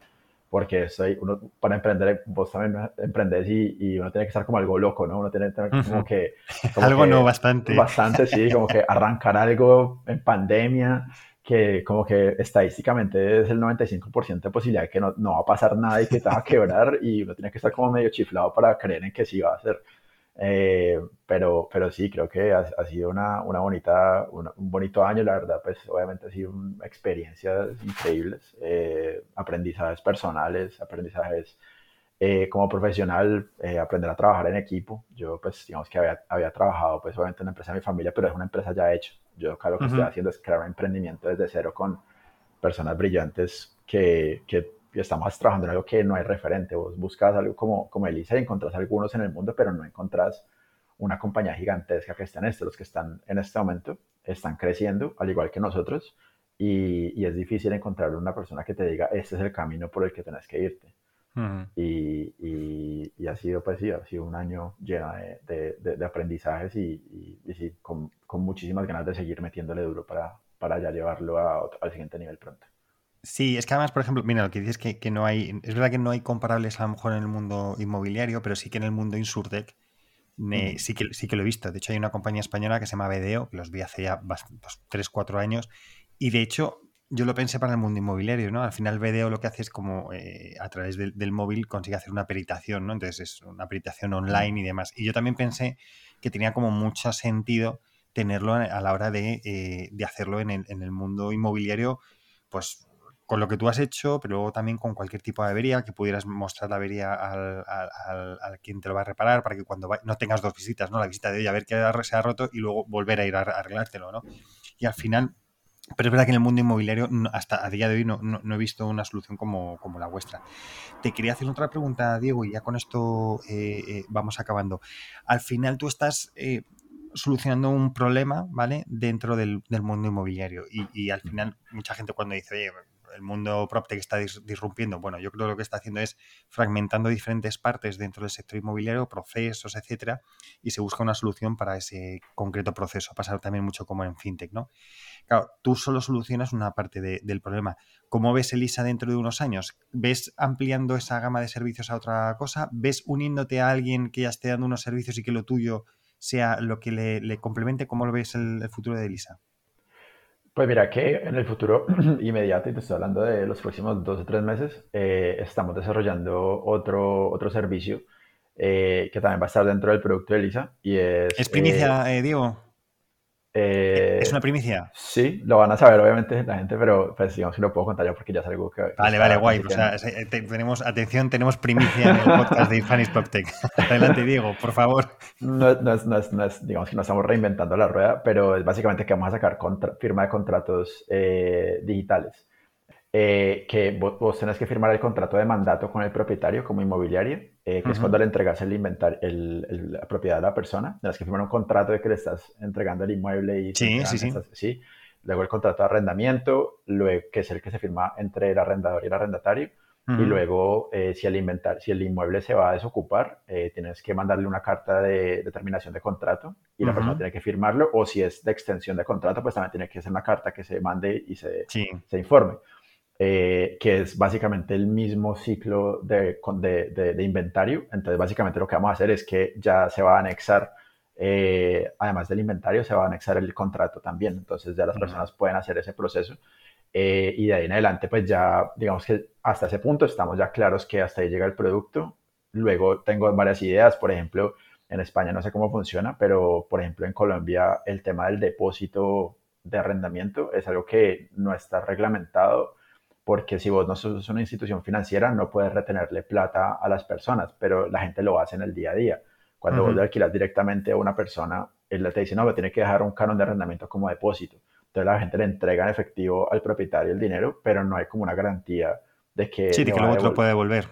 porque soy uno, para emprender, vos también emprendes y, y, uno tiene que estar como algo loco, ¿no? Uno tiene que tener como que... Como algo que, no, bastante. Bastante, sí, como que arrancar algo en pandemia, que como que estadísticamente es el 95% de posibilidad de que no, no, va a pasar nada y que te va a quebrar y uno tiene que estar como medio chiflado para creer en que sí va a ser. Eh, pero, pero sí, creo que ha, ha sido una, una bonita, una, un bonito año, la verdad, pues obviamente ha sido experiencias increíbles, eh, aprendizajes personales, aprendizajes eh, como profesional, eh, aprender a trabajar en equipo. Yo pues digamos que había, había trabajado pues obviamente en una empresa de mi familia, pero es una empresa ya hecha. Yo acá lo que uh -huh. estoy haciendo es crear un emprendimiento desde cero con personas brillantes que, que estamos trabajando en algo que no hay referente. Vos buscas algo como, como Elisa y encontrás algunos en el mundo, pero no encontrás una compañía gigantesca que esté en esto. Los que están en este momento están creciendo, al igual que nosotros, y, y es difícil encontrar una persona que te diga, este es el camino por el que tenés que irte. Y, y, ha sido, pues sí, ha sido un año lleno de, de, aprendizajes y, y sí, con, con, muchísimas ganas de seguir metiéndole duro para, para ya llevarlo a, al siguiente nivel pronto. Sí, es que además, por ejemplo, mira, lo que dices que, que no hay, es verdad que no hay comparables a lo mejor en el mundo inmobiliario, pero sí que en el mundo Insurtech sí, que, sí que lo he visto. De hecho, hay una compañía española que se llama BDO, que los vi hace ya 3, 4 pues, años, y de hecho yo lo pensé para el mundo inmobiliario, ¿no? Al final BDO lo que hace es como eh, a través del, móvil consigue hacer una peritación, ¿no? Entonces es una peritación online y demás. Y yo también pensé que tenía como mucho sentido tenerlo a la hora de, eh, de hacerlo en el, en el, mundo inmobiliario, pues con lo que tú has hecho, pero luego también con cualquier tipo de avería, que pudieras mostrar la avería al, al, quien te lo va a reparar para que cuando no tengas dos visitas, ¿no? La visita de hoy a ver qué se ha roto y luego volver a ir a arreglártelo, ¿no? Y al final, pero es verdad que en el mundo inmobiliario hasta a día de hoy no, no, he visto una solución como, como, la vuestra. Te quería hacer otra pregunta, Diego, y ya con esto eh, eh, vamos acabando. Al final tú estás... Eh, solucionando un problema, ¿vale? Dentro del, del mundo inmobiliario. Y, y, al final, mucha gente cuando dice, oye, el mundo PropTech está disrumpiendo. Bueno, yo creo que lo que está haciendo es fragmentando diferentes partes dentro del sector inmobiliario, procesos, etcétera, y se busca una solución para ese concreto proceso. Ha pasado también mucho como en FinTech, ¿no? Claro, tú solo solucionas una parte del problema. ¿Cómo ves Elisa dentro de unos años? ¿Ves ampliando esa gama de servicios a otra cosa? ¿Ves uniéndote a alguien que ya esté dando unos servicios y que lo tuyo sea lo que le, complemente? ¿Cómo lo ves el futuro de Elisa? Pues mira que en el futuro inmediato, y te estoy hablando de los próximos dos o tres meses, eh, estamos desarrollando otro, otro servicio eh, que también va a estar dentro del producto de Elisa. Y es, ¿Es primicia, eh, Diego? Eh, ¿Es una primicia? Sí, lo van a saber obviamente la gente, pero pues digamos que lo puedo contar yo porque ya es algo que... Vale, vale, guay. O sea, tenemos, atención, tenemos primicia en el podcast de Spanish PropTech. Adelante, Diego, por favor. No, no, es, no, es, digamos que no estamos reinventando la rueda, pero es básicamente que vamos a sacar firma de contratos eh, digitales. Eh, que vos, tenés que firmar el contrato de mandato con el propietario como inmobiliario, eh, que es cuando le entregas el inventario, el, la propiedad a la persona. Tienes que firmar un contrato de que le estás entregando el inmueble y... Sí, sí, sí. sí. Luego el contrato de arrendamiento, luego, que es el que se firma entre el arrendador y el arrendatario. Y luego, eh, si, el inventario, si el inmueble se va a desocupar, tienes que mandarle una carta de, determinación de contrato y la persona tiene que firmarlo. O si es de extensión de contrato, pues también tiene que ser una carta que se mande y se, se informe. Eh, que es básicamente el mismo ciclo de, de, de, inventario. Entonces, básicamente lo que vamos a hacer es que ya se va a anexar, eh, además del inventario, se va a anexar el contrato también. Entonces, ya las personas pueden hacer ese proceso. Eh, y de ahí en adelante, pues ya, digamos que hasta ese punto estamos ya claros que hasta ahí llega el producto. Luego tengo varias ideas, por ejemplo, en España no sé cómo funciona, pero por ejemplo en Colombia el tema del depósito de arrendamiento es algo que no está reglamentado porque si vos no sos una institución financiera no puedes retenerle plata a las personas, pero la gente lo hace en el día a día. Cuando vos le alquilas directamente a una persona, él te dice, no, me tiene que dejar un canon de arrendamiento como depósito. Entonces la gente le entrega en efectivo al propietario el dinero, pero no hay como una garantía de que... Sí, de que luego te lo puede devolver.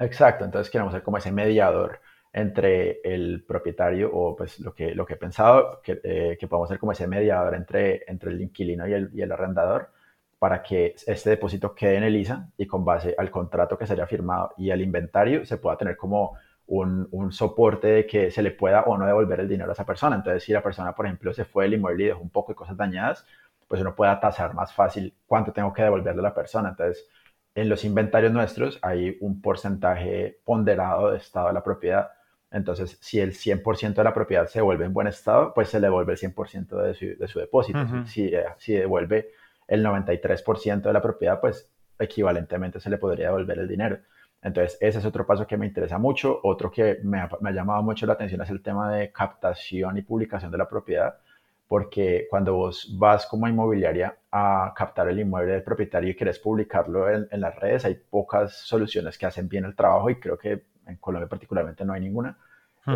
Exacto, entonces queremos ser como ese mediador entre el propietario o pues lo que, lo que he pensado, que, eh, que podamos ser como ese mediador entre, entre el inquilino y el, y el arrendador para que este depósito quede en ELISA y con base al contrato que se haya firmado y al inventario se pueda tener como un, un, soporte de que se le pueda o no devolver el dinero a esa persona. Entonces, si la persona, por ejemplo, se fue del inmueble y dejó un poco de cosas dañadas, pues uno pueda tasar más fácil cuánto tengo que devolverle a la persona. Entonces, en los inventarios nuestros hay un porcentaje ponderado de estado de la propiedad. Entonces, si el 100% de la propiedad se devuelve en buen estado, pues se le devuelve el 100% de su, de su depósito. si, si devuelve el 93% de la propiedad, pues equivalentemente se le podría devolver el dinero. Entonces, ese es otro paso que me interesa mucho. Otro que me ha, llamado mucho la atención es el tema de captación y publicación de la propiedad, porque cuando vos vas como inmobiliaria a captar el inmueble del propietario y quieres publicarlo en, las redes, hay pocas soluciones que hacen bien el trabajo y creo que en Colombia particularmente no hay ninguna.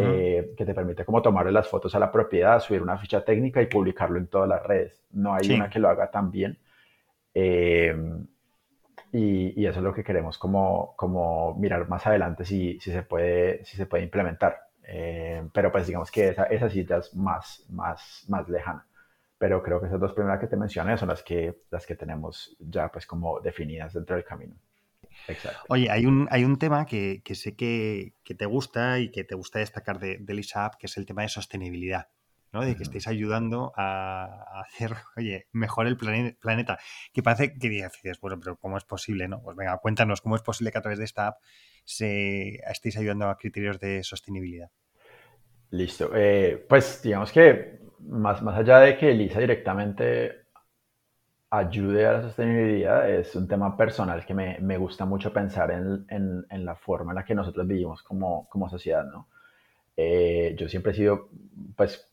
Eh, que te permite como tomarle las fotos a la propiedad, subir una ficha técnica y publicarlo en todas las redes. No hay una que lo haga tan bien. Eh, y, eso es lo que queremos como, como mirar más adelante si, si, se, puede, si se puede implementar. Eh, pero pues digamos que esa, esa cita es más, más, más lejana. Pero creo que esas dos primeras que te mencioné son las que, las que tenemos ya pues como definidas dentro del camino. Exacto. Oye, hay un, hay un tema que, sé que, te gusta y que te gusta destacar de, de Lisa App, que es el tema de sostenibilidad. ¿no? De que estéis ayudando a, hacer, oye, mejor el planeta. Que parece que dices, bueno, pero ¿cómo es posible, no? Pues venga, cuéntanos, ¿cómo es posible que a través de esta app se estéis ayudando a criterios de sostenibilidad? Listo. Eh, pues digamos que más, más allá de que Elisa directamente ayude a la sostenibilidad, es un tema personal que me, me gusta mucho pensar en, en, en, la forma en la que nosotros vivimos como, como sociedad, ¿no? Eh, yo siempre he sido, pues,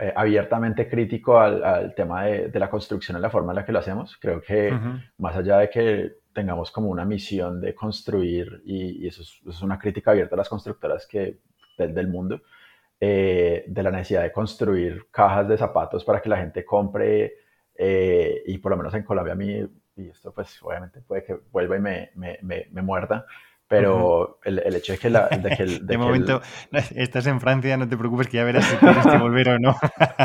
eh, abiertamente crítico al, tema de, la construcción en la forma en la que lo hacemos. Creo que más allá de que tengamos como una misión de construir, y, eso, es, una crítica abierta a las constructoras que, del, mundo, eh, de la necesidad de construir cajas de zapatos para que la gente compre, y por lo menos en Colombia a mí, y esto pues obviamente puede que vuelva y me, me, me, me muerda, pero el, el, hecho es que la... De, que de, momento, estás en Francia, no te preocupes que ya verás si tienes que volver o no.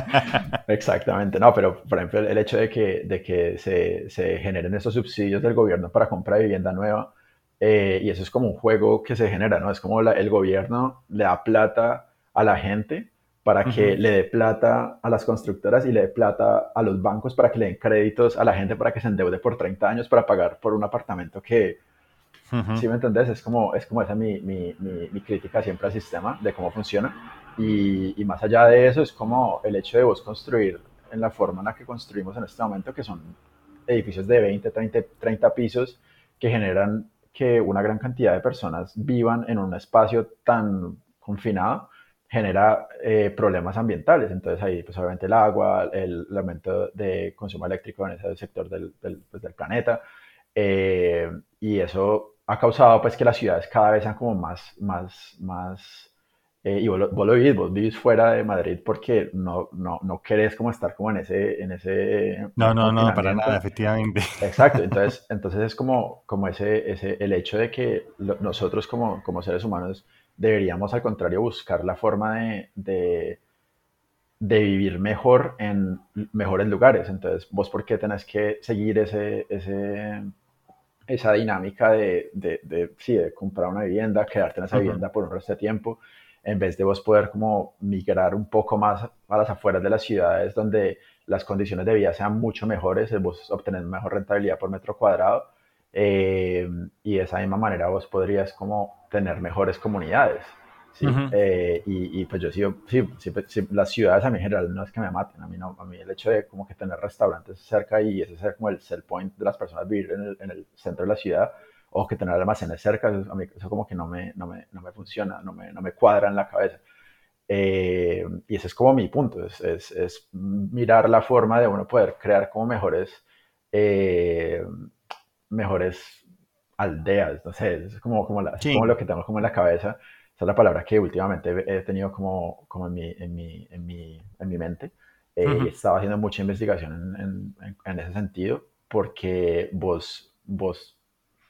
Exactamente, no, pero por ejemplo el hecho de que, de que se, se generen esos subsidios del gobierno para compra de vivienda nueva, eh, y eso es como un juego que se genera, ¿no? Es como el gobierno le da plata a la gente para que le dé plata a las constructoras y le dé plata a los bancos para que le den créditos a la gente para que se endeude por 30 años para pagar por un apartamento que ¿Sí me entendés? Es como, es como esa mi, mi, mi, crítica siempre al sistema, de cómo funciona. Y, y, más allá de eso, es como el hecho de vos construir en la forma en la que construimos en este momento, que son edificios de 20, 30, 30 pisos, que generan que una gran cantidad de personas vivan en un espacio tan confinado, genera eh, problemas ambientales. Entonces ahí, pues obviamente el agua, el, aumento de consumo eléctrico en ese sector del, del, pues, del planeta. Eh, y eso ha causado pues que las ciudades cada vez sean como más, más, más, eh, y vos lo, vivís, vos vivís fuera de Madrid porque no, no, no querés como estar como en ese, en ese... No, no, no, para nada, efectivamente. Exacto, entonces, entonces es como, como ese, ese, el hecho de que nosotros como, como seres humanos deberíamos al contrario buscar la forma de, de, de vivir mejor en mejores lugares. Entonces, vos por qué tenés que seguir ese, ese esa dinámica de, de, de, sí, de comprar una vivienda, quedarte en esa vivienda por un resto de tiempo, en vez de vos poder como migrar un poco más a las afueras de las ciudades donde las condiciones de vida sean mucho mejores, vos obtener mejor rentabilidad por metro cuadrado eh, y de esa misma manera vos podrías como tener mejores comunidades. ¿sí? Eh, y, pues yo sigo, sí, sí, las ciudades a mí en general no es que me maten, a mí no, a mí el hecho de como que tener restaurantes cerca y ese ser como el sell point de las personas vivir en el, en el centro de la ciudad o que tener almacenes cerca, eso, a mí eso como que no me, no me, no me funciona, no me, no me cuadra en la cabeza. Eh, y ese es como mi punto, es, es, es, mirar la forma de uno poder crear como mejores, eh, mejores aldeas, no sé, es como, como, la, como lo que tengo como en la cabeza esa es la palabra que últimamente he tenido como, como en, mi, en, mi, en, mi, en mi mente. Eh, estaba haciendo mucha investigación en, en, ese sentido porque vos, vos,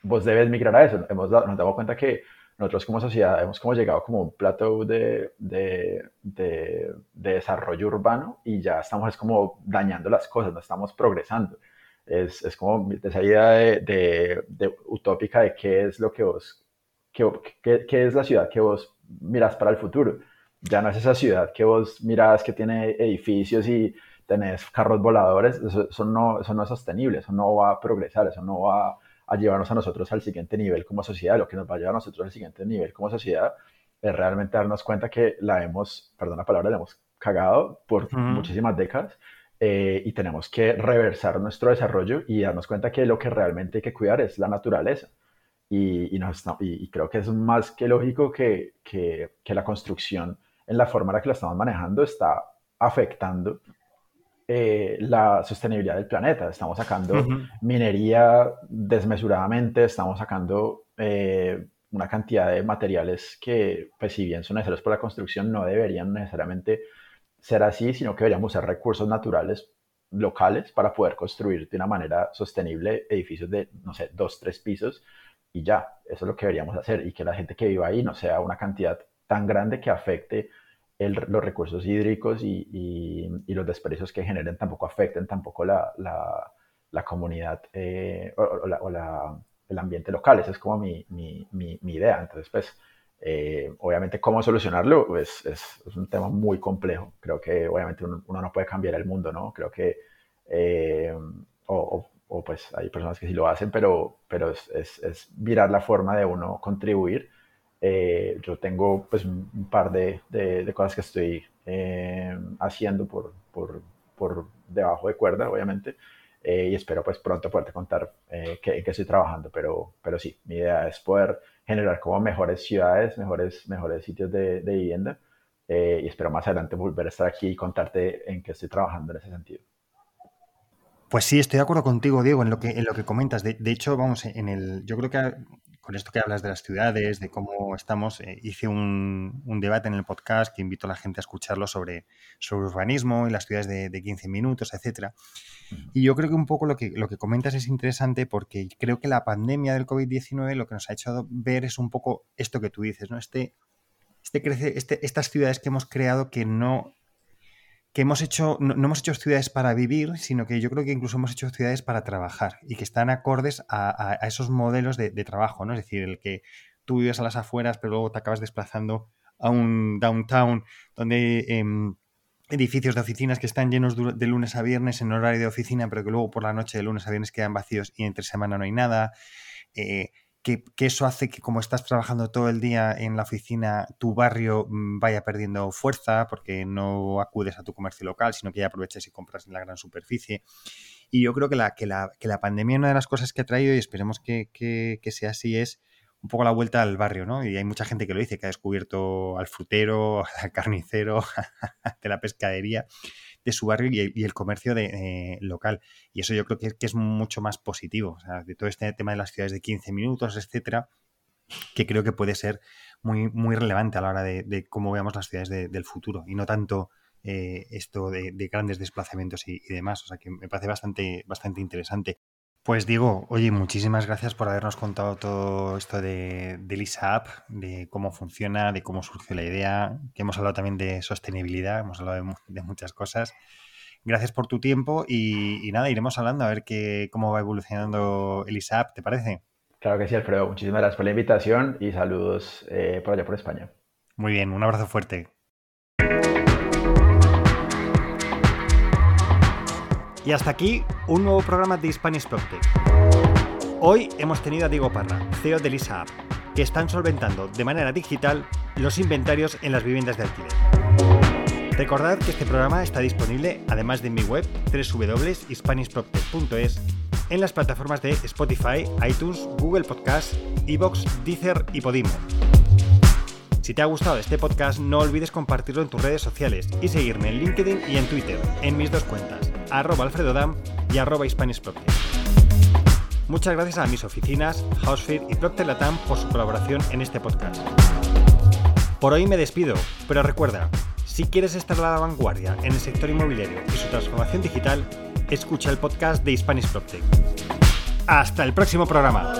vos debes migrar a eso. Hemos nos dado cuenta que nosotros como sociedad hemos como llegado como un plato de, de, de, desarrollo urbano y ya estamos es como dañando las cosas, no estamos progresando. Es, es como esa idea de, de, utópica de qué es lo que vos ¿qué, es la ciudad que vos miras para el futuro? Ya no es esa ciudad que vos miras que tiene edificios y tenés carros voladores, eso, no, eso no es sostenible, eso no va a progresar, eso no va a llevarnos a nosotros al siguiente nivel como sociedad. Lo que nos va a llevar a nosotros al siguiente nivel como sociedad es realmente darnos cuenta que la hemos, perdón la palabra, la hemos cagado por muchísimas décadas eh, y tenemos que reversar nuestro desarrollo y darnos cuenta que lo que realmente hay que cuidar es la naturaleza y, y, y, creo que es más que lógico que, que, que, la construcción en la forma en la que la estamos manejando está afectando eh, la sostenibilidad del planeta. Estamos sacando minería desmesuradamente, estamos sacando eh, una cantidad de materiales que, pues si bien son necesarios para la construcción, no deberían necesariamente ser así, sino que deberíamos usar recursos naturales locales para poder construir de una manera sostenible edificios de, no sé, dos, tres pisos y ya, eso es lo que deberíamos hacer y que la gente que viva ahí no sea una cantidad tan grande que afecte los recursos hídricos y, y, los desperdicios que generen tampoco afecten tampoco la, la, la comunidad eh, o, la, el ambiente local. Esa es como mi, mi, mi, idea. Entonces, pues, eh, obviamente, cómo solucionarlo pues, es, es, un tema muy complejo. Creo que, obviamente, uno, no puede cambiar el mundo, ¿no? Creo que, eh, o, o, pues, hay personas que sí lo hacen, pero, pero es, es, es mirar la forma de uno contribuir. Eh, yo tengo, pues, un par de, de, cosas que estoy haciendo por, por, por debajo de cuerda, obviamente. Eh, y espero pues pronto poderte contar eh, en qué estoy trabajando, pero, pero sí, mi idea es poder generar como mejores ciudades, mejores, mejores sitios de, de vivienda eh, y espero más adelante volver a estar aquí y contarte en qué estoy trabajando en ese sentido. Pues sí, estoy de acuerdo contigo, Diego, en lo que, en lo que comentas. De, de hecho, vamos, en el, yo creo que con esto que hablas de las ciudades, de cómo estamos, eh, hice un, debate en el podcast que invito a la gente a escucharlo sobre, sobre urbanismo y las ciudades de, 15 minutos, etcétera. Y yo creo que un poco lo que, lo que comentas es interesante porque creo que la pandemia del COVID-19 lo que nos ha hecho ver es un poco esto que tú dices, ¿no? Este, este crece, este, estas ciudades que hemos creado que no que hemos hecho, no, hemos hecho ciudades para vivir, sino que yo creo que incluso hemos hecho ciudades para trabajar y que están acordes a, esos modelos de, trabajo, ¿no? Es decir, el que tú vives a las afueras, pero luego te acabas desplazando a un downtown donde em, edificios de oficinas que están llenos de lunes a viernes en horario de oficina, pero que luego por la noche de lunes a viernes quedan vacíos y entre semana no hay nada. Eh, que, eso hace que como estás trabajando todo el día en la oficina, tu barrio mm, vaya perdiendo fuerza porque no acudes a tu comercio local, sino que ya aprovechas y compras en la gran superficie. Y yo creo que la, que la, que la pandemia, una de las cosas que ha traído, y esperemos que, que, que sea así, es un poco la vuelta al barrio, ¿no? Y hay mucha gente que lo dice, que ha descubierto al frutero, al carnicero, de la pescadería de su barrio y, el comercio de, eh, local. Y eso yo creo que, es mucho más positivo. O sea, de todo este tema de las ciudades de 15 minutos, etcétera, que creo que puede ser muy, muy relevante a la hora de, cómo veamos las ciudades del futuro y no tanto eh, esto de, grandes desplazamientos y, y, demás. O sea que me parece bastante, bastante interesante. Pues digo, oye, muchísimas gracias por habernos contado todo esto de, de Lisa App, de cómo funciona, de cómo surgió la idea, que hemos hablado también de sostenibilidad, hemos hablado de, muchas cosas. Gracias por tu tiempo y, nada, iremos hablando a ver qué, cómo va evolucionando Elisa App, ¿te parece? Claro que sí, Alfredo. Muchísimas gracias por la invitación y saludos eh, por allá por España. Muy bien, un abrazo fuerte. Y hasta aquí un nuevo programa de Spanish PropTech. Hoy hemos tenido a Diego Parra, CEO de Lisa App, que están solventando de manera digital los inventarios en las viviendas de alquiler. Recordad que este programa está disponible, además de en mi web www.hispanishproptech.es, en las plataformas de Spotify, iTunes, Google Podcasts, Evox, Deezer y Podimo. Si te ha gustado este podcast, no olvides compartirlo en tus redes sociales y seguirme en LinkedIn y en Twitter, en mis dos cuentas, arroba alfredodam y arroba Muchas gracias a mis oficinas, Housefeed y Procter Latam por su colaboración en este podcast. Por hoy me despido, pero recuerda, si quieres estar a la vanguardia en el sector inmobiliario y su transformación digital, escucha el podcast de Spanish PropTech. ¡Hasta el próximo programa!